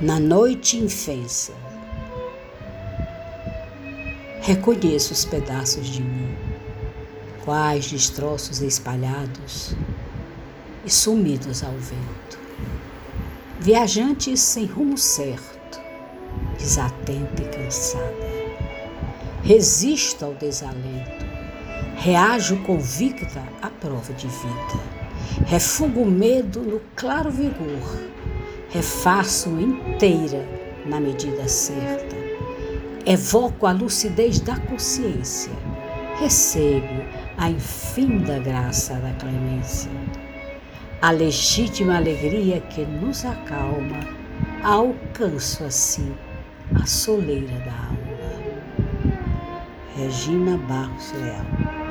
Na noite infensa, reconheço os pedaços de mim, quais destroços espalhados e sumidos ao vento. Viajantes sem rumo certo, desatenta e cansada. Resisto ao desalento, reajo convicta à prova de vida. Refugo o medo no claro vigor, refaço inteira na medida certa. Evoco a lucidez da consciência, recebo a infinda graça da clemência a legítima alegria que nos acalma, alcanço assim a soleira da alma. Regina Barros Leal